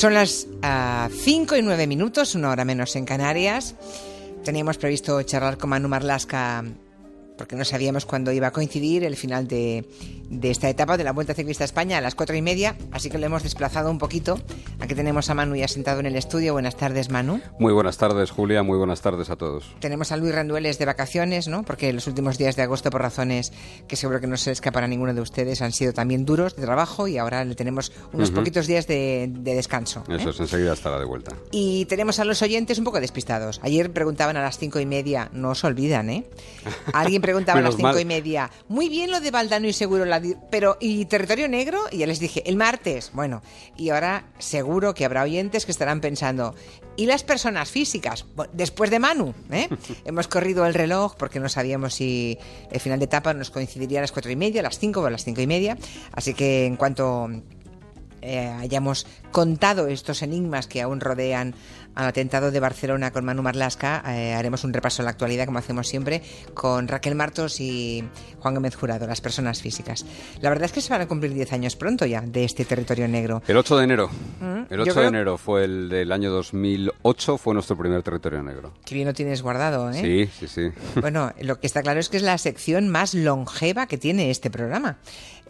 Son las 5 y 9 minutos, una hora menos en Canarias. Teníamos previsto charlar con Manu Marlasca porque no sabíamos cuándo iba a coincidir el final de, de, esta etapa de la Vuelta Ciclista a España a las cuatro y media, así que lo hemos desplazado un poquito. Aquí tenemos a Manu ya sentado en el estudio. Buenas tardes, Manu. Muy buenas tardes, Julia. Muy buenas tardes a todos. Tenemos a Luis Randueles de vacaciones, ¿no? Porque los últimos días de agosto, por razones que seguro que no se escapan a ninguno de ustedes, han sido también duros de trabajo y ahora le tenemos unos poquitos días de, de descanso. ¿eh? Eso es, enseguida estará de vuelta. Y tenemos a los oyentes un poco despistados. Ayer preguntaban a las cinco y media, no os olvidan, ¿eh? Alguien preguntaba a las cinco y media. Muy bien lo de Valdano y Seguro, la pero ¿y Territorio Negro? Y ya les dije, el martes. Bueno, y ahora seguro que habrá oyentes que estarán pensando, ¿y las personas físicas? después de Manu, ¿eh? Hemos corrido el reloj porque no sabíamos si el final de etapa nos coincidiría a las cuatro y media, a las cinco o a las cinco y media. Así que en cuanto eh, hayamos contado estos enigmas que aún rodean al atentado de Barcelona con Manu Marlasca, eh, haremos un repaso a la actualidad, como hacemos siempre, con Raquel Martos y Juan Gómez Jurado, las personas físicas. La verdad es que se van a cumplir 10 años pronto ya de este territorio negro. El 8 de enero. ¿Mm? El 8 de enero fue el del año 2008, fue nuestro primer territorio negro. Qué bien lo tienes guardado, ¿eh? Sí, sí, sí. Bueno, lo que está claro es que es la sección más longeva que tiene este programa.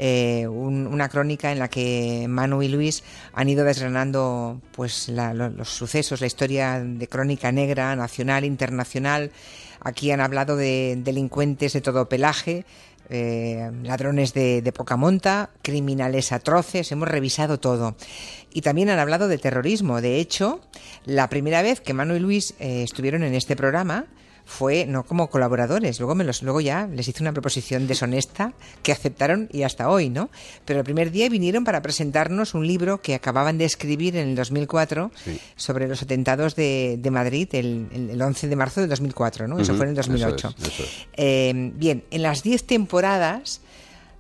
Eh, una crónica en la que Manu y Luis han ido desgranando pues los sucesos, la historia de crónica negra, nacional, internacional. Aquí han hablado de delincuentes de todo pelaje, eh, ladrones de, poca monta, criminales atroces, hemos revisado todo. Y también han hablado de terrorismo. De hecho, la primera vez que Manu y Luis eh, estuvieron en este programa, fue no como colaboradores, luego me los luego ya les hice una proposición deshonesta que aceptaron y hasta hoy, ¿no? Pero el primer día vinieron para presentarnos un libro que acababan de escribir en el 2004 sobre los atentados de, de Madrid el, el, 11 de marzo de 2004, ¿no? Eso fue en el 2008. Eh, bien, en las 10 temporadas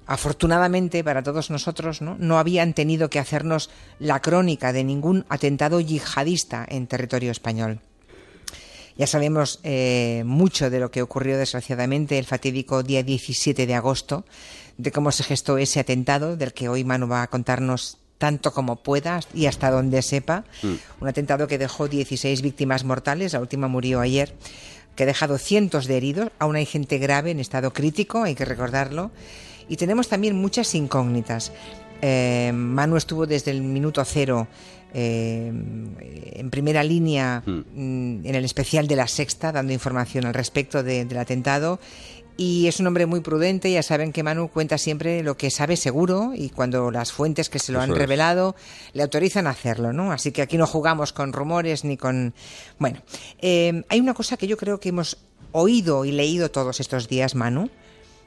afortunadamente para todos nosotros, ¿no? no habían tenido que hacernos la crónica de ningún atentado yihadista en territorio español. Ya sabemos eh, mucho de lo que ocurrió desgraciadamente el fatídico día 17 de agosto, de cómo se gestó ese atentado, del que hoy Manu va a contarnos tanto como pueda y hasta donde sepa. Mm. Un atentado que dejó 16 víctimas mortales, la última murió ayer, que ha dejado cientos de heridos, aún hay gente grave en estado crítico, hay que recordarlo. Y tenemos también muchas incógnitas. Eh, Manu estuvo desde el minuto cero eh, en primera línea hmm. mm, en el especial de la Sexta, dando información al respecto del atentado. Y es un hombre muy prudente, ya saben que Manu cuenta siempre lo que sabe seguro y cuando las fuentes que se lo han revelado le autorizan a hacerlo, ¿no? Así que aquí no jugamos con rumores ni con... Bueno, eh, hay una cosa que yo creo que hemos oído y leído todos estos días, Manu,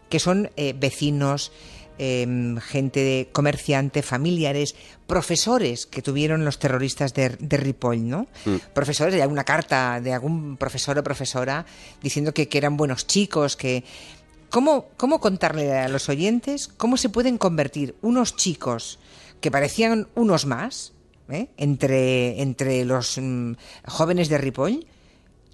que son eh, vecinos, Em, gente de comerciante, familiares, profesores que tuvieron los terroristas de, Ripoll, ¿no? Mm. Profesores, hay alguna carta de algún profesor o profesora diciendo que, eran buenos chicos, que... ¿Cómo, ¿Cómo contarle a los oyentes cómo se pueden convertir unos chicos que parecían unos más, ¿eh? entre, entre los mm, jóvenes de Ripoll,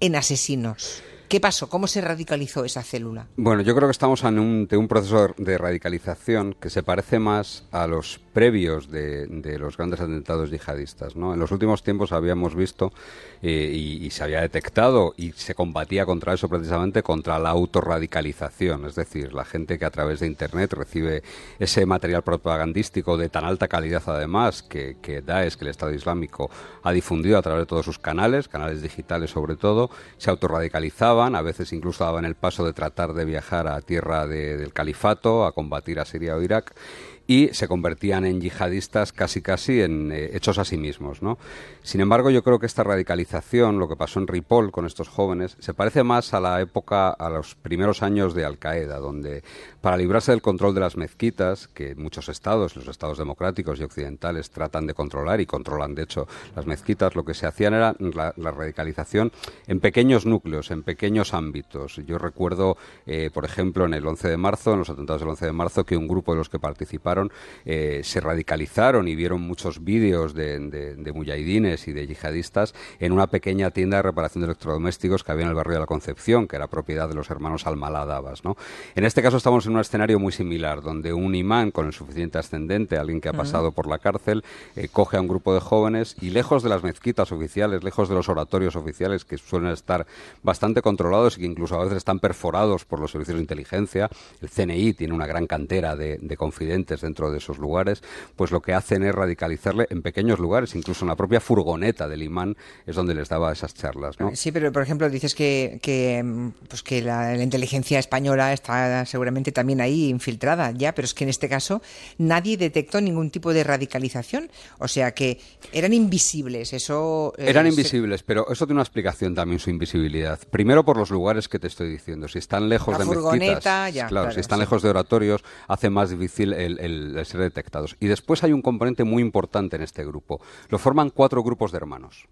en asesinos? ¿Qué pasó? ¿Cómo se radicalizó esa célula? Bueno, yo creo que estamos en un, proceso de radicalización que se parece más a los previos de, los grandes atentados yihadistas. En los últimos tiempos habíamos visto eh, y, se había detectado y se combatía contra eso precisamente contra la autorradicalización, es decir, la gente que a través de Internet recibe ese material propagandístico de tan alta calidad además que, que Daesh, que el Estado Islámico, ha difundido a través de todos sus canales, canales digitales sobre todo, se autorradicalizaba a veces incluso daban el paso de tratar de viajar a tierra del califato, a combatir a Siria o Irak, y se convertían en yihadistas casi casi en eh, hechos a sí mismos, ¿no? Sin embargo, yo creo que esta radicalización, lo que pasó en Ripoll con estos jóvenes, se parece más a la época, a los primeros años de Al Qaeda, donde para librarse del control de las mezquitas, que muchos estados, los estados democráticos y occidentales, tratan de controlar y controlan de hecho las mezquitas, lo que se hacían era la, radicalización en pequeños núcleos, en pequeños ámbitos. Yo recuerdo, eh, por ejemplo, en el 11 de marzo, en los atentados del 11 de marzo, que un grupo de los que participaron eh, se radicalizaron y vieron muchos vídeos de, de, y de yihadistas en una pequeña tienda de reparación de electrodomésticos que había en el barrio de la Concepción, que era propiedad de los hermanos Almalá Dabas. ¿no? En este caso estamos en un escenario muy similar, donde un imán con el suficiente ascendente, alguien que ha pasado por la cárcel, eh, coge a un grupo de jóvenes y lejos de las mezquitas oficiales, lejos de los oratorios oficiales que suelen estar bastante controlados y que incluso a veces están perforados por los servicios de inteligencia, el CNI tiene una gran cantera de, de confidentes dentro de esos lugares, pues lo que hacen es radicalizarle en pequeños lugares, incluso en la propia furgoneta del imán es donde les daba esas charlas. ¿no? Sí, pero por ejemplo dices que, que pues que la, la inteligencia española está seguramente también ahí infiltrada, ya, pero es que en este caso nadie detectó ningún tipo de radicalización, o sea que eran invisibles, eso... eh, Eran se- invisibles, pero eso tiene una explicación también, su invisibilidad. Primero por los lugares que te estoy diciendo. Si están lejos La de furgoneta, mezquitas, ya, claro, claro, si están sí. lejos de oratorios, hace más difícil el, el- el ser detectados. Y después hay un componente muy importante en este grupo. Lo forman cuatro grupos de hermanos.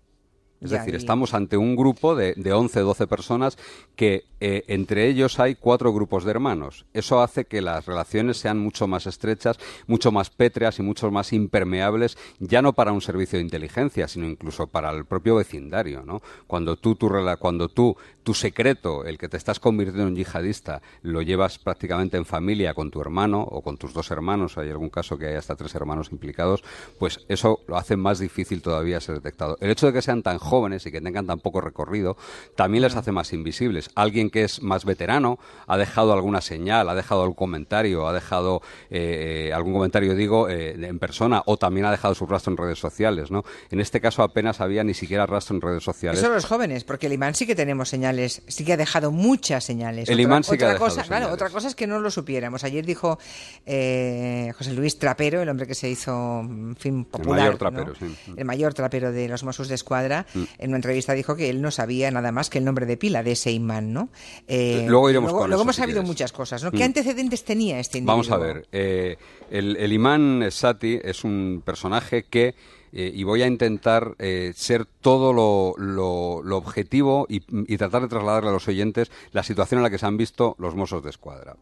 Es Ya, decir, estamos ante un grupo de, de 11, 12 personas que eh, entre ellos hay cuatro grupos de hermanos. Eso hace que las relaciones sean mucho más estrechas, mucho más pétreas y mucho más impermeables, ya no para un servicio de inteligencia, sino incluso para el propio vecindario. ¿no? Cuando tú, tu, cuando tú, tu secreto, el que te estás convirtiendo en yihadista, lo llevas prácticamente en familia con tu hermano o con tus dos hermanos, hay algún caso que hay hasta tres hermanos implicados, pues eso lo hace más difícil todavía ser detectado. El hecho de que sean tan jóvenes y que tengan tan poco recorrido también les hace más invisibles. Alguien que es más veterano ha dejado alguna señal, ha dejado algún comentario, ha dejado eh, algún comentario, digo, eh, en persona o también ha dejado su rastro en redes sociales, ¿no? En este caso apenas había ni siquiera rastro en redes sociales. Eso los jóvenes, porque el imán sí que tenemos señales, sí que ha dejado muchas señales. El Otra- imán sí que ha otra dejado cosa, Claro, señales. otra cosa es que no lo supiéramos. Ayer dijo eh, José Luis Trapero, el hombre que se hizo, en fin, popular. mayor ¿no? trapero, sí. Mm. El mayor trapero de los Mossos de Escuadra, en una entrevista dijo que él no sabía nada más que el nombre de pila de ese imán, ¿no? Eh, Luego iremos luego, con luego eso, hemos si sabido quieres. muchas cosas, ¿no? Mm. ¿Qué antecedentes tenía este individuo? Vamos a ver, eh, el, el imán Sati es un personaje que, eh, y voy a intentar eh, ser todo lo, lo- lo objetivo y, y tratar de trasladarle a los oyentes la situación en la que se han visto los mozos de escuadra.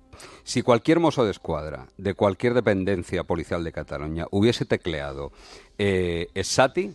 Si cualquier mozo de escuadra de cualquier dependencia policial de Cataluña hubiese tecleado eh, Sati,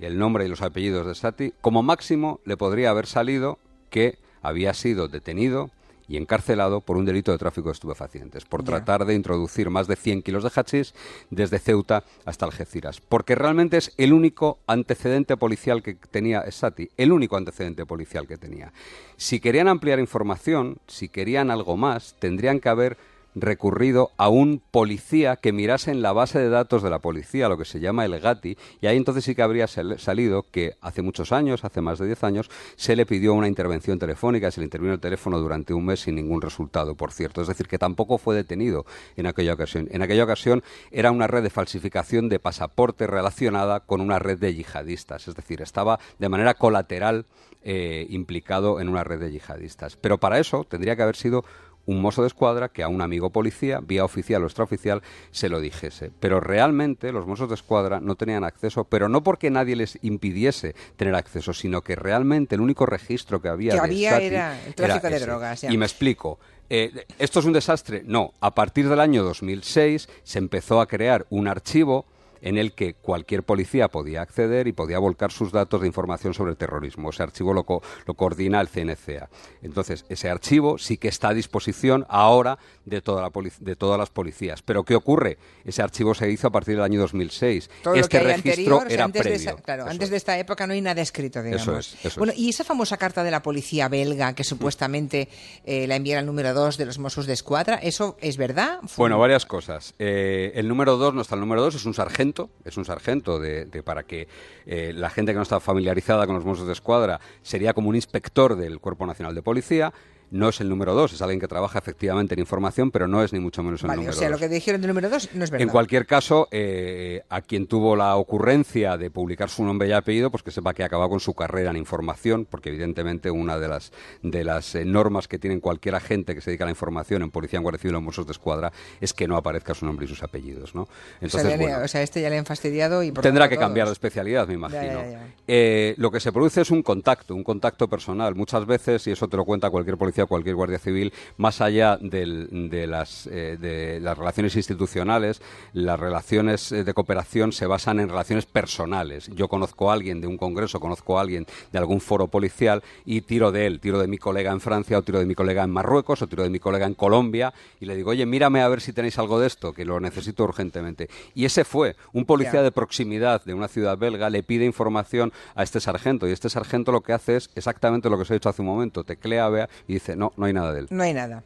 el nombre y los apellidos de Sati, como máximo le podría haber salido que había sido detenido y encarcelado por un delito de tráfico de estupefacientes, por tratar de introducir más de 100 kilos de hachís desde Ceuta hasta Algeciras. Porque realmente es el único antecedente policial que tenía Sati, el único antecedente policial que tenía. Si querían ampliar información, si querían algo más, tendrían que haber recurrido a un policía que mirase en la base de datos de la policía, lo que se llama el GATI, y ahí entonces sí que habría sal- salido que hace muchos años, hace más de 10 años, se le pidió una intervención telefónica, se le intervino el teléfono durante un mes sin ningún resultado, por cierto. Es decir, que tampoco fue detenido en aquella ocasión. En aquella ocasión era una red de falsificación de pasaporte relacionada con una red de yihadistas, es decir, estaba de manera colateral eh, implicado en una red de yihadistas. Pero para eso tendría que haber sido un mozo de escuadra que a un amigo policía, vía oficial o extraoficial, se lo dijese. Pero realmente los mozos de escuadra no tenían acceso, pero no porque nadie les impidiese tener acceso, sino que realmente el único registro que había Que de había Sati era el tráfico de drogas, ya. Y me explico. Eh, ¿Esto es un desastre? No. A partir del año 2006 se empezó a crear un archivo en el que cualquier policía podía acceder y podía volcar sus datos de información sobre el terrorismo. Ese archivo lo, co- lo coordina el CNCA. Entonces, ese archivo sí que está a disposición ahora de, toda la de todas las policías. Pero ¿qué ocurre? Ese archivo se hizo a partir del año 2006. Todo lo este que hay registro anterior, era antes previo. De esa, claro, Eso antes es. de esta época no hay nada escrito, digamos. Eso es, eso bueno, y esa famosa carta de la policía belga que supuestamente eh, la enviara el número 2 de los Mossos de Escuadra, ¿eso es verdad? Fue- Bueno, varias cosas. Eh, el número dos, no está el número dos, es un sargento, es un sargento de, para que eh, la gente que no está familiarizada con los Mossos de Escuadra sería como un inspector del Cuerpo Nacional de Policía. No es el número dos, es alguien que trabaja efectivamente en información, pero no es ni mucho menos el Vale, o número sea, dos. lo que dijeron del número 2 no es verdad. En cualquier caso, eh, a quien tuvo la ocurrencia de publicar su nombre y apellido, pues que sepa que acaba con su carrera en información, porque evidentemente una de las de las eh, normas que tienen cualquier agente que se dedica a la información en Policía, en Guardia Civil o en Mossos de Escuadra es que no aparezca su nombre y sus apellidos, ¿no? o, sea, Entonces, le han- bueno, o sea, este ya le han fastidiado y por Tendrá que cambiar de especialidad, me imagino. ya, ya. Eh, lo que se produce es un contacto, un contacto personal. Muchas veces, y eso te lo cuenta cualquier policía policía, cualquier guardia civil, más allá de, las, eh, de las relaciones institucionales, las relaciones eh, de cooperación se basan en relaciones personales. Yo conozco a alguien de un congreso, conozco a alguien de algún foro policial y tiro de él, tiro de mi colega en Francia o tiro de mi colega en Marruecos o tiro de mi colega en Colombia y le digo, oye, mírame a ver si tenéis algo de esto, que lo necesito urgentemente. Y ese fue un policía de proximidad de una ciudad belga, le pide información a este sargento y este sargento lo que hace es exactamente lo que os he dicho hace un momento, teclea, vea y dice, no, no hay nada de él. No hay nada.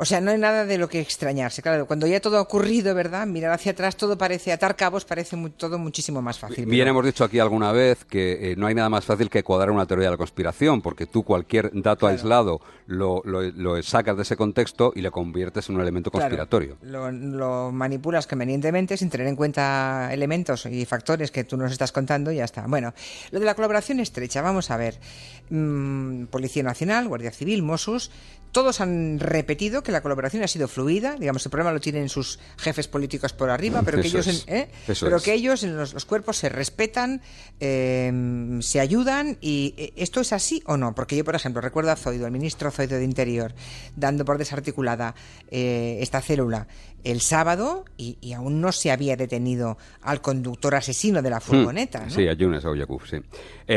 O sea, no hay nada de lo que extrañarse. Claro, cuando ya todo ha ocurrido, ¿verdad? Mirar hacia atrás, todo parece, atar cabos parece todo muchísimo más fácil. Bien, hemos dicho aquí alguna vez que eh, no hay nada más fácil que cuadrar una teoría de la conspiración, porque tú cualquier dato aislado lo, lo, sacas de ese contexto y le conviertes en un elemento conspiratorio. lo, lo, manipulas convenientemente sin tener en cuenta elementos y factores que tú nos estás contando y ya está. Bueno, lo de la colaboración estrecha, vamos a ver. Mm, Policía Nacional, Guardia Civil, Mossos, todos han repetido que la colaboración ha sido fluida, digamos, el problema lo tienen sus jefes políticos por arriba, pero que ellos, en, ¿eh? pero que ellos en los, cuerpos se respetan, eh, se ayudan y eh, esto es así o no, porque yo, por ejemplo, recuerdo a Zoido, el ministro Zoido de Interior, dando por desarticulada esta célula el sábado y, aún no se había detenido al conductor asesino de la hmm. furgoneta. Sí, a Yunes sí.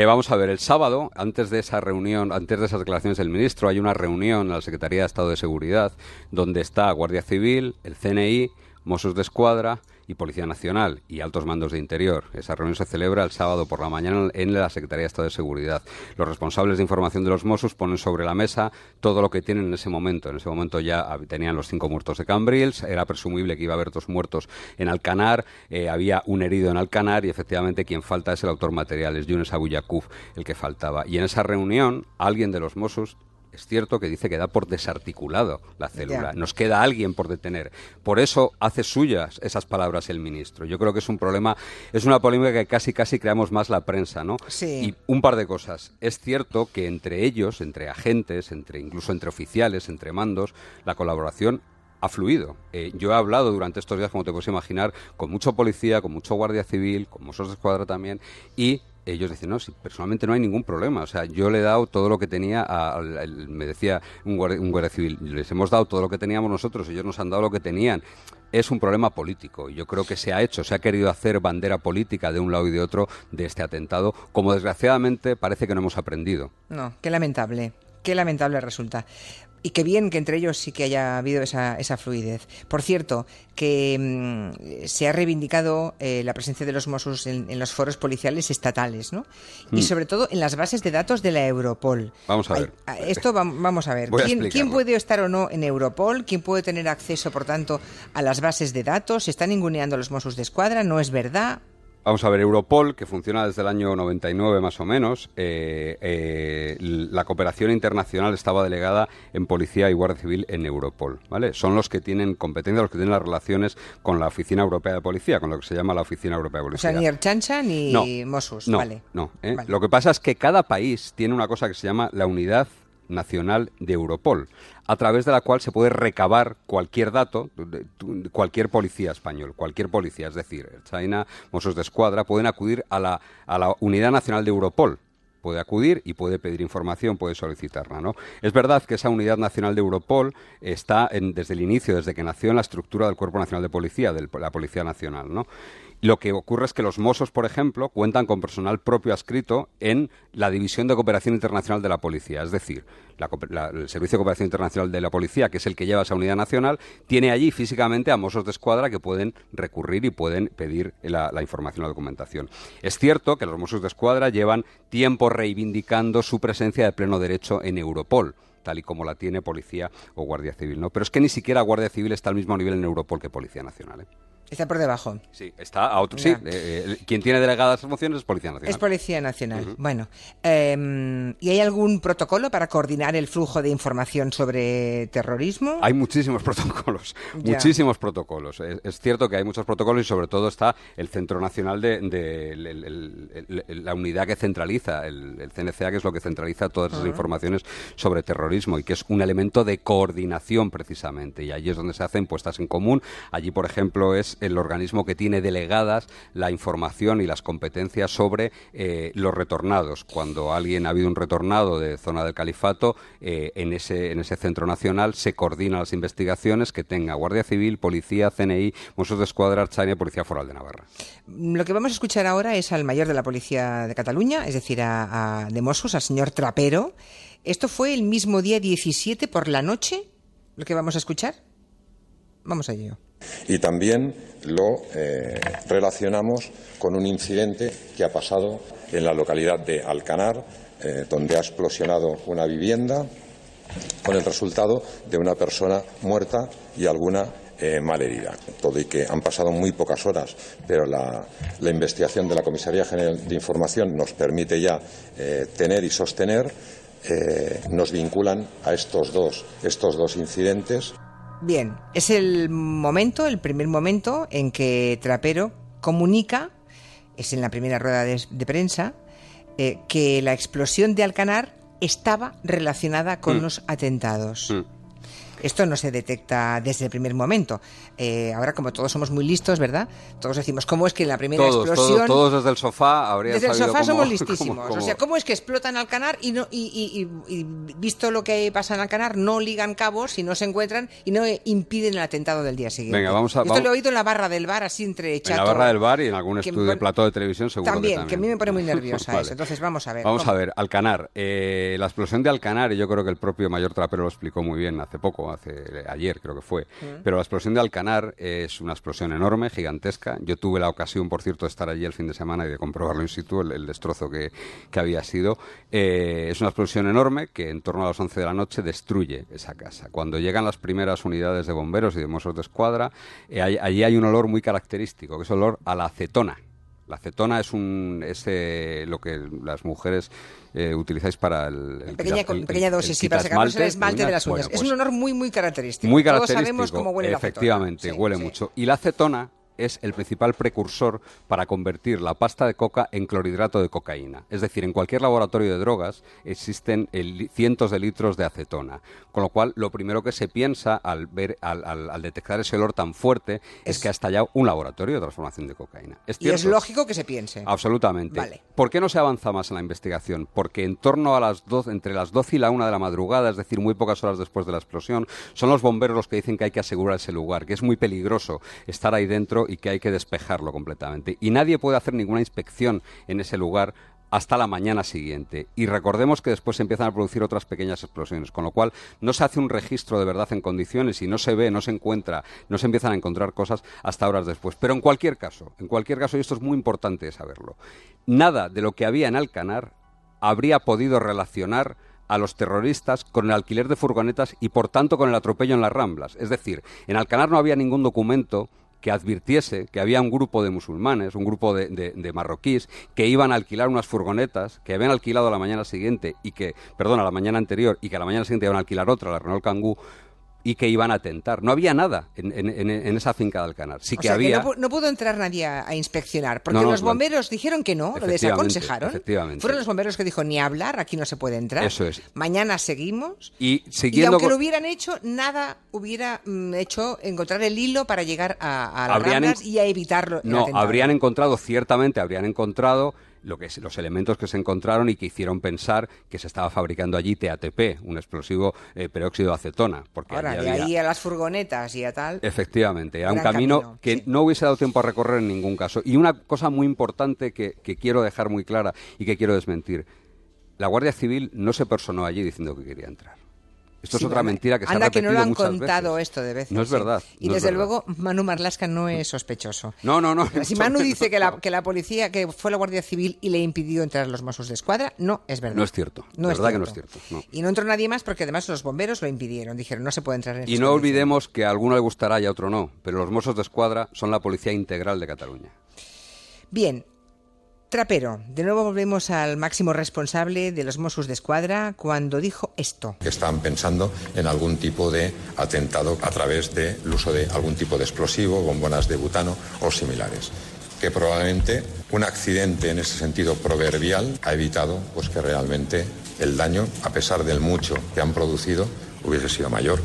vamos a ver, el sábado, antes de esa reunión, antes de esas declaraciones del ministro, hay una reunión en la Secretaría de Estado de Seguridad donde está Guardia Civil, el CNI, Mossos de Escuadra y Policía Nacional y altos mandos de interior. Esa reunión se celebra el sábado por la mañana en la Secretaría de Estado de Seguridad. Los responsables de información de los Mossos ponen sobre la mesa todo lo que tienen en ese momento. En ese momento ya tenían los cinco muertos de Cambrils, era presumible que iba a haber dos muertos en Alcanar, eh, había un herido en Alcanar y efectivamente quien falta es el autor material, es Yunes Abuyakuf el que faltaba. Y en esa reunión alguien de los Mossos es cierto que dice que da por desarticulado la célula. Nos queda alguien por detener. Por eso hace suyas esas palabras el ministro. Yo creo que es un problema, es una polémica que casi casi creamos más la prensa, ¿no? Sí. Y un par de cosas. Es cierto que entre ellos, entre agentes, entre incluso entre oficiales, entre mandos, la colaboración ha fluido. Eh, yo he hablado durante estos días, como te puedes imaginar, con mucho policía, con mucho guardia civil, con muchos de escuadra también, y ellos dicen, no, si personalmente no hay ningún problema. O sea, yo le he dado todo lo que tenía, a, me decía un guardia, civil, les hemos dado todo lo que teníamos nosotros, ellos nos han dado lo que tenían. Es un problema político y yo creo que se ha hecho, se ha querido hacer bandera política de un lado y de otro de este atentado, como desgraciadamente parece que no hemos aprendido. No, qué lamentable. Qué lamentable resulta. Y qué bien que entre ellos sí que haya habido esa, esa fluidez. Por cierto, que mm, se ha reivindicado eh, la presencia de los Mossos en, los foros policiales estatales, ¿no? Y mm. sobre todo en las bases de datos de la Europol. Vamos a ver. esto vamos a ver. ¿Quién, ¿Quién, puede estar o no en Europol? ¿Quién puede tener acceso, por tanto, a las bases de datos? ¿Se están ninguneando los Mossos de Escuadra? ¿No es verdad? Vamos a ver, Europol, que funciona desde el año 99 más o menos, eh, eh, la cooperación internacional estaba delegada en Policía y Guardia Civil en Europol, ¿vale? Son los que tienen competencia, los que tienen las relaciones con la Oficina Europea de Policía, con lo que se llama la Oficina Europea de Policía. O sea, ni Archancha ni no, Mossos, no, vale. No, ¿eh? Lo que pasa es que cada país tiene una cosa que se llama la unidad nacional de Europol, a través de la cual se puede recabar cualquier dato, cualquier policía español, cualquier policía, es decir, China, Mossos de Escuadra, pueden acudir a la, a la Unidad Nacional de Europol, puede acudir y puede pedir información, puede solicitarla. ¿no? Es verdad que esa unidad nacional de Europol está desde el inicio, desde que nació en la estructura del Cuerpo Nacional de Policía, de la Policía Nacional. ¿no? Lo que ocurre es que los Mossos, por ejemplo, cuentan con personal propio adscrito en la División de Cooperación Internacional de la Policía. Es decir, el Servicio de Cooperación Internacional de la Policía, que es el que lleva esa unidad nacional, tiene allí físicamente a Mossos de Escuadra que pueden recurrir y pueden pedir la, la información o documentación. Es cierto que los Mossos de Escuadra llevan tiempo reivindicando su presencia de pleno derecho en Europol tal y como la tiene Policía o Guardia Civil, ¿no? Pero es que ni siquiera Guardia Civil está al mismo nivel en Europol que Policía Nacional. ¿eh? Está por debajo. Sí, está a otro. Sí, eh, eh, quien tiene delegadas funciones es Policía Nacional. Es Policía Nacional. Bueno, em, ¿y hay algún protocolo para coordinar el flujo de información sobre terrorismo? Hay muchísimos protocolos, muchísimos protocolos. Es, cierto que hay muchos protocolos y sobre todo está el Centro Nacional de, la unidad que centraliza, el, CNCA, que es lo que centraliza todas esas informaciones sobre terrorismo y que es un elemento de coordinación precisamente. Y allí es donde se hacen puestas en común. Allí, por ejemplo, es el organismo que tiene delegadas la información y las competencias sobre eh, los retornados. Cuando alguien ha habido un retornado de zona del califato, eh, en, ese, en ese centro nacional se coordinan las investigaciones que tenga Guardia Civil, Policía, CNI, Mossos de Escuadra, Archaña y Policía Foral de Navarra. Lo que vamos a escuchar ahora es al mayor de la Policía de Cataluña, es decir, a, de Mossos, al señor Trapero. Esto fue el mismo día 17 por la noche, lo que vamos a escuchar. Vamos a ello. Y también lo eh, relacionamos con un incidente que ha pasado en la localidad de Alcanar, eh, donde ha explosionado una vivienda, con el resultado de una persona muerta y alguna eh, malherida. Todo y que han pasado muy pocas horas, pero la, investigación de la Comisaría General de Información nos permite ya tener y sostener, nos vinculan a estos dos, estos dos incidentes. Bien, es el momento, el primer momento en que Trapero comunica, es en la primera rueda de, prensa, eh, que la explosión de Alcanar estaba relacionada con mm. los atentados. Mm. Esto no se detecta desde el primer momento. Eh, ahora, como todos somos muy listos, ¿verdad? Todos decimos, ¿cómo es que en la primera explosión... Todos, desde el sofá habrían Desde el sofá somos listísimos. O sea, ¿cómo es que explotan Alcanar y, no, y, visto lo que pasa en Alcanar, no ligan cabos y no se encuentran y no impiden el atentado del día siguiente? Venga, vamos a... Esto lo he oído en la barra del bar, así entre chato. En la barra del bar y en algún estudio de plató de televisión seguro también, que también. que a mí me pone muy nerviosa eso. Entonces, vamos a ver. Vamos a ver, Alcanar. Eh, la explosión de Alcanar, y yo creo que el propio mayor trapero lo explicó muy bien hace poco, hace ayer creo que fue. Pero la explosión de Alcanar es una explosión enorme, gigantesca. Yo tuve la ocasión, por cierto, de estar allí el fin de semana y de comprobarlo in situ, el, destrozo que, había sido. Eh, es una explosión enorme que en torno a las 11 de la noche destruye esa casa. Cuando llegan las primeras unidades de bomberos y de mozos de escuadra, eh, allí hay un olor muy característico, que es el olor a la acetona. La acetona es, un, es eh, lo que las mujeres eh, utilizáis para el, pequeña, pequeña dosis, sí, para sacarnos el esmalte de las uñas. es un pues olor muy, muy característico. Muy característico. Todos sabemos cómo huele Efectivamente, la acetona. huele mucho. Y la acetona es el principal precursor para convertir la pasta de coca en clorhidrato de cocaína. Es decir, en cualquier laboratorio de drogas existen cientos de litros de acetona. Con lo cual, lo primero que se piensa al, ver, al, detectar ese olor tan fuerte es, que ha estallado un laboratorio de transformación de cocaína. ¿Es y es lógico que se piense. Absolutamente. ¿Por qué no se avanza más en la investigación? Porque en torno a las 12, entre las 12 y la 1 de la madrugada, es decir, muy pocas horas después de la explosión, son los bomberos los que dicen que hay que asegurar ese lugar, que es muy peligroso estar ahí dentro y que hay que despejarlo completamente. Y nadie puede hacer ninguna inspección en ese lugar hasta la mañana siguiente. Y recordemos que después se empiezan a producir otras pequeñas explosiones, con lo cual no se hace un registro de verdad en condiciones y no se ve, no se encuentra, no se empiezan a encontrar cosas hasta horas después. Pero en cualquier caso, en cualquier caso, y esto es muy importante saberlo, nada de lo que había en Alcanar habría podido relacionar a los terroristas con el alquiler de furgonetas y por tanto con el atropello en las Ramblas. Es decir, en Alcanar no había ningún documento que advirtiese que había un grupo de musulmanes, un grupo de, marroquíes, que iban a alquilar unas furgonetas, que habían alquilado a la mañana siguiente y que, perdón, a la mañana anterior y que a la mañana siguiente iban a alquilar otra, la Renault Kangoo, y que iban a atentar. No había nada en, esa finca de Alcanar. Sí que había. no, pudo entrar nadie a, inspeccionar, porque los bomberos dijeron que no, lo desaconsejaron. Efectivamente. Fueron los bomberos que dijo ni hablar, aquí no se puede entrar. Eso es. Mañana seguimos. Y, siguiendo aunque lo hubieran hecho, nada hubiera mm, hecho encontrar el hilo para llegar a, las Ramblas y a evitarlo. No, habrían encontrado, ciertamente habrían encontrado lo que los elementos que se encontraron y que hicieron pensar que se estaba fabricando allí TATP, un explosivo eh, peróxido de acetona. Porque Ahora, de ahí a las furgonetas y a tal. Efectivamente, era un camino, que no hubiese dado tiempo a recorrer en ningún caso. Y una cosa muy importante que, que quiero dejar muy clara y que quiero desmentir. La Guardia Civil no se personó allí diciendo que quería entrar. Esto es otra mentira que se ha repetido que no lo han contado esto de veces. No es verdad. Y desde luego Manu Marlasca no es sospechoso. No, no, no. Si Manu dice que la, que la policía, que fue la Guardia Civil y le impidió entrar a los Mossos de Escuadra, no es verdad. No es cierto. No es verdad que no es cierto. Y no entró nadie más porque además los bomberos lo impidieron. Dijeron, no se puede entrar en Y no olvidemos que a alguno le gustará y a otro no, pero los Mossos de Escuadra son la policía integral de Cataluña. Bien, Trapero, de nuevo volvemos al máximo responsable de los Mossos de Escuadra cuando dijo esto. Que estaban pensando en algún tipo de atentado a través del uso de algún tipo de explosivo, bombonas de butano o similares. Que probablemente un accidente en ese sentido proverbial ha evitado pues, que realmente el daño, a pesar del mucho que han producido, hubiese sido mayor.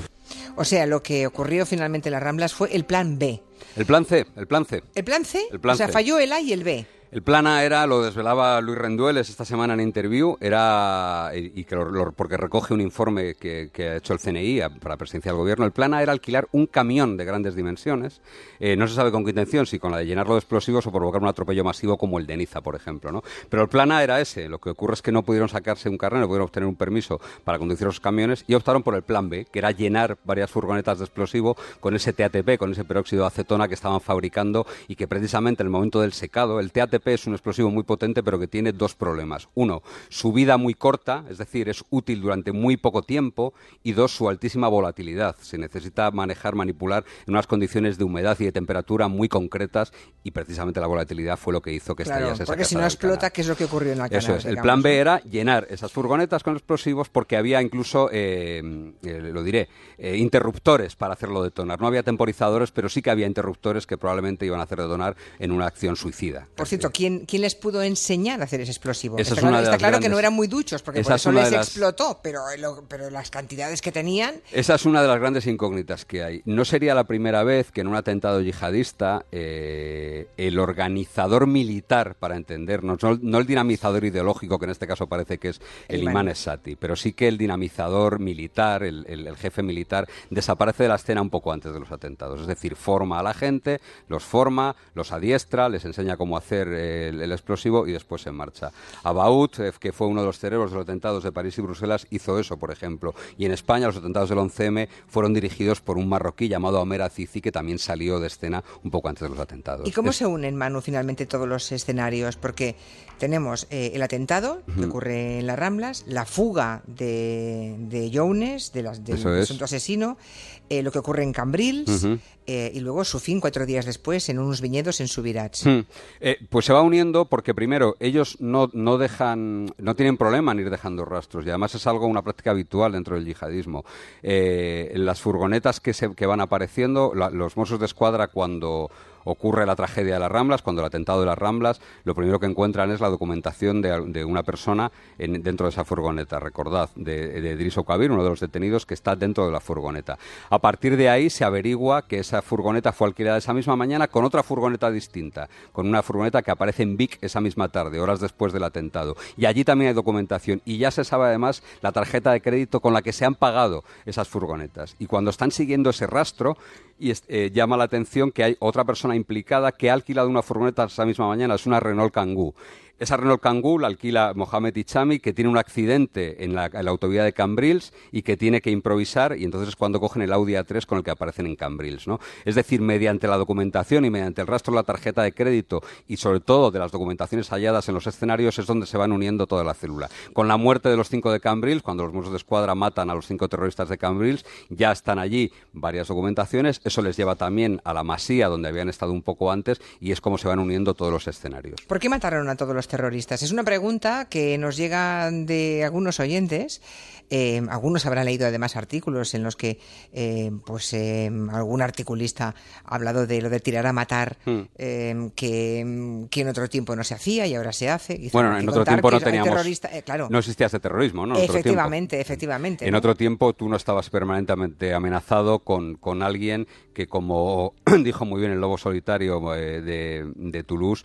O sea, lo que ocurrió finalmente en las Ramblas fue el plan B El plan C, el plan C. ¿El plan C? El plan o sea, C. falló el A y el B. El plan A era, lo desvelaba Luis Rendueles esta semana en interview, era, y, y que porque recoge un informe que, ha hecho el CNI para presidencia del gobierno, el plan A era alquilar un camión de grandes dimensiones, eh, no se sabe con qué intención, si con la de llenarlo de explosivos o provocar un atropello masivo como el de Niza, por ejemplo, ¿no? Pero el plan A era ese, lo que ocurre es que no pudieron sacarse un carnet, no pudieron obtener un permiso para conducir esos camiones y optaron por el plan B, que era llenar varias furgonetas de explosivo con ese TATP, con ese peróxido de acetona que estaban fabricando y que precisamente en el momento del secado, el TATP es un explosivo muy potente pero que tiene dos problemas. Uno, su vida muy corta, es decir, es útil durante muy poco tiempo y dos, su altísima volatilidad. Se necesita manejar, manipular en unas condiciones de humedad y de temperatura muy concretas y precisamente la volatilidad fue lo que hizo que Claro, estallase esa porque si no explota. ¿qué es lo que ocurrió en la Eso es. El plan B era llenar esas furgonetas con explosivos porque había incluso, eh, eh, lo diré, eh, interruptores para hacerlo detonar. No había temporizadores, pero sí que había interruptores que probablemente iban a hacer detonar en una acción suicida. Por cierto, ¿quién, quién les pudo enseñar a hacer ese explosivo? Esa está es claro, está claro que no eran muy duchos, porque Esa por es eso les las- explotó, pero, lo- pero las cantidades que tenían... Esa es una de las grandes incógnitas que hay. No sería la primera vez que en un atentado yihadista eh, el organizador militar, para entendernos, no, no el dinamizador ideológico, que en este caso parece que es el, El imán imán. Esati, pero sí que el dinamizador militar, el, el- el jefe militar, desaparece de la escena un poco antes de los atentados. Es decir, forma a la gente, los forma, los adiestra, les enseña cómo hacer el, el explosivo y después se marcha. Abaut, eh, que fue uno de los cerebros de los atentados de París y Bruselas, hizo eso, por ejemplo. Y en España los atentados del 11M fueron dirigidos por un marroquí llamado Omer Azizi, que también salió de escena un poco antes de los atentados. ¿Y cómo Es- se unen, Manu, finalmente todos los escenarios? Porque tenemos eh, el atentado que ocurre en las Ramblas, la fuga de, de Jones, de las, del es. presunto asesino, eh, lo que ocurre en Cambrils Ujú. eh, y luego su fin cuatro días después en unos viñedos en Subirats. Hmm. Eh, pues se va uniendo porque primero ellos no, no dejan, no tienen problema en ir dejando rastros y además es algo, una práctica habitual dentro del yihadismo. Eh, las furgonetas que, se, que van apareciendo, la- los Mossos de Escuadra cuando ocurre la tragedia de las Ramblas, cuando el atentado de las Ramblas, lo primero que encuentran es la documentación de, una persona en- dentro de esa furgoneta, recordad, de, de Driso Kabir, uno de los detenidos que está dentro de la furgoneta. A partir de ahí se averigua que esa furgoneta fue alquilada esa misma mañana con otra furgoneta distinta, con una furgoneta que aparece en Vic esa misma tarde, horas después del atentado. Y allí también hay documentación y ya se sabe además la tarjeta de crédito con la que se han pagado esas furgonetas. Y cuando están siguiendo ese rastro, y eh, llama la atención que hay otra persona implicada que ha alquilado una furgoneta esa misma mañana, es una Renault Kangoo. Esa Renault Kangoo la alquila Mohamed Ichami, que tiene un accidente en la, autovía de Cambrils y que tiene que improvisar, y entonces es cuando cogen el Audi A3 con el que aparecen en Cambrils. ¿no? Es decir, mediante la documentación y mediante el rastro de la tarjeta de crédito y sobre todo de las documentaciones halladas en los escenarios es donde se van uniendo toda la célula. Con la muerte de los cinco de Cambrils, cuando los Mossos de Escuadra matan a los cinco terroristas de Cambrils, ya están allí varias documentaciones. Eso les lleva también a la masía, donde habían estado un poco antes, y es como se van uniendo todos los escenarios. ¿Por qué mataron a todos los terroristas? Es una pregunta que nos llega de algunos oyentes. Eh, algunos habrán leído además artículos en los que eh, pues eh, algún articulista ha hablado de lo de tirar a matar Hmm. eh, que, que en otro tiempo no se hacía y ahora se hace. Quizá Bueno, en otro tiempo no teníamos. terrorista- eh, claro. No existía ese terrorismo, ¿no? Tiempo. efectivamente, efectivamente. En ¿no? otro tiempo tú no estabas permanentemente amenazado con, con alguien que, como dijo muy bien el lobo solitario eh, de, de Toulouse,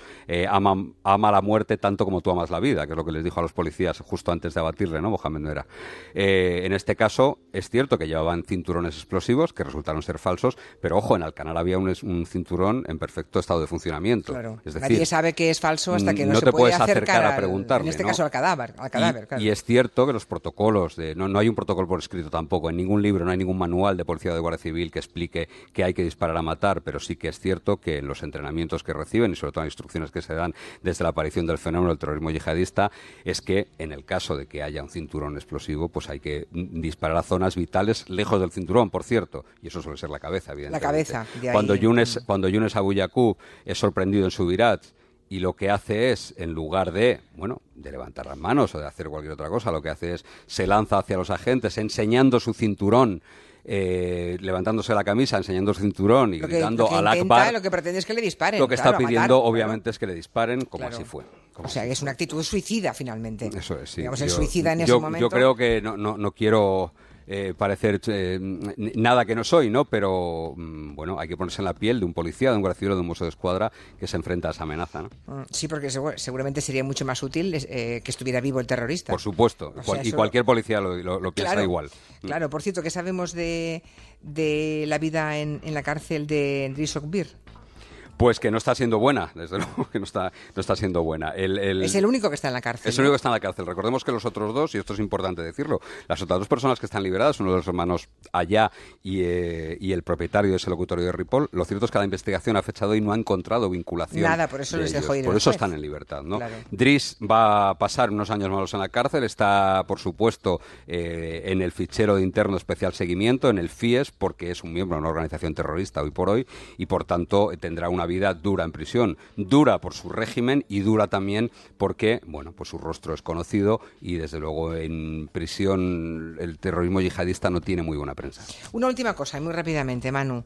ama, ama la muerte tanto como tú amas la vida, que es lo que les dijo a los policías justo antes de abatirle, ¿no? Mohamed no era. Eh, en este caso, es cierto que llevaban cinturones explosivos que resultaron ser falsos, pero ojo, en Alcanar había un, un cinturón en perfecto estado de funcionamiento. Claro. Es decir, Nadie sabe que es falso hasta que no, no se te puede puedes acercar a preguntarle, En este ¿no? caso al cadáver. Al Y- cadáver claro. y, es cierto que los protocolos, de, no, no hay un protocolo por escrito tampoco, en ningún libro, no hay ningún manual de policía o de guardia civil que explique que hay que disparar a matar, pero sí que es cierto que en los entrenamientos que reciben y sobre todo en las instrucciones que se dan desde la aparición del fenómeno del terrorismo yihadista, es que en el caso de que haya un cinturón explosivo, pues hay que disparar a zonas vitales lejos del cinturón, por cierto, y eso suele ser la cabeza, evidentemente. cabeza, de ahí- Cuando Yunes, cuando Yunes Abu Yaqub es sorprendido en Subirat y lo que hace es, en lugar de, bueno, de levantar las manos o de hacer cualquier otra cosa, lo que hace es se lanza hacia los agentes enseñando su cinturón, eh, levantándose la camisa, enseñando su cinturón y lo que, gritando al Akbar. lo que pretende es que le disparen. Lo que claro, está matar, pidiendo, claro. obviamente, es que le disparen, como Claro. así fue. O sea, es una actitud suicida finalmente. Eso es, sí. Digamos, el Yo- suicida en ese momento. Yo creo que no, no, no quiero eh, parecer eh, nada que no soy, ¿no? Pero mm, bueno, hay que ponerse en la piel de un policía, de un guardia de un museo de escuadra que se enfrenta a esa amenaza, ¿no? Mm, sí, porque seguramente sería mucho más útil que estuviera vivo el terrorista. Por supuesto, y cualquier policía lo, piensa igual. Mm. Claro, por cierto, ¿qué sabemos de, de la vida en, en la cárcel de Driss Bir? Pues que no está siendo buena, desde luego que no está, no está siendo buena. es el único que está en la cárcel. Es el único que está en la cárcel. Recordemos que los otros dos, y esto es importante decirlo, las otras dos personas que están liberadas, uno de los hermanos allá y, eh, y el propietario de ese locutorio de Ripoll, lo cierto es que la investigación ha fechado y no ha encontrado vinculación. Nada, por eso les dejó ir. Por eso están en libertad. ¿no? Driss va a pasar unos años malos en la cárcel, está, por supuesto, eh, en el fichero de interno especial seguimiento, en el FIES, porque es un miembro de una organización terrorista hoy por hoy, y por tanto tendrá una vida dura en prisión, dura por su régimen y dura también porque, bueno, pues su rostro es conocido y desde luego en prisión el terrorismo yihadista no tiene muy buena prensa. Una última cosa, muy rápidamente, Manu.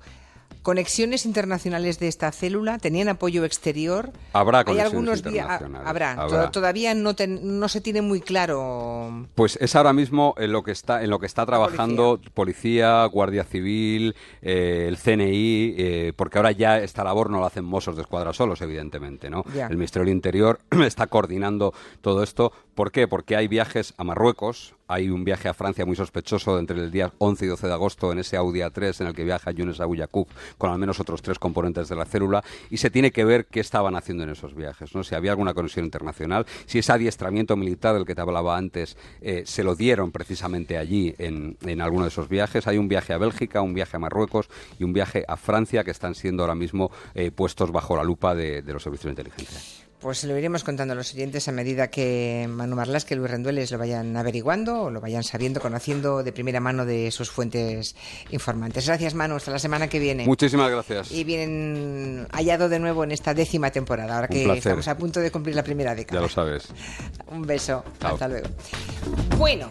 ¿Conexiones internacionales de esta célula? ¿Tenían apoyo exterior? Habrá conexiones internacionales. Habrá. Todavía no, no se tiene muy claro. Pues es ahora mismo en lo que está, en lo que está trabajando policía, Guardia Civil, eh, el CNI, eh, porque ahora ya esta labor no la hacen mozos de escuadra solos, evidentemente. ¿no? El Ministerio del Interior está coordinando todo esto. ¿Por qué? Porque hay viajes a Marruecos, hay un viaje a Francia muy sospechoso entre el día 11 y 12 de agosto en ese Audi A3 en el que viaja Younes Abuyakoub con al menos otros tres componentes de la célula y se tiene que ver qué estaban haciendo en esos viajes, ¿no? si había alguna conexión internacional, si ese adiestramiento militar del que te hablaba antes eh, se lo dieron precisamente allí en, en alguno de esos viajes. Hay un viaje a Bélgica, un viaje a Marruecos y un viaje a Francia que están siendo ahora mismo eh, puestos bajo la lupa de los servicios de inteligencia. Pues lo iremos contando a los oyentes a medida que Manu Marlas, que Luis Rendueles lo vayan averiguando o lo vayan sabiendo, conociendo de primera mano de sus fuentes informantes. Gracias, Manu. Hasta la semana que viene. Muchísimas gracias. Y bien hallado de nuevo en esta décima temporada, ahora que estamos a punto de cumplir la primera década. Ya lo sabes. Un beso. Hasta luego. Bueno.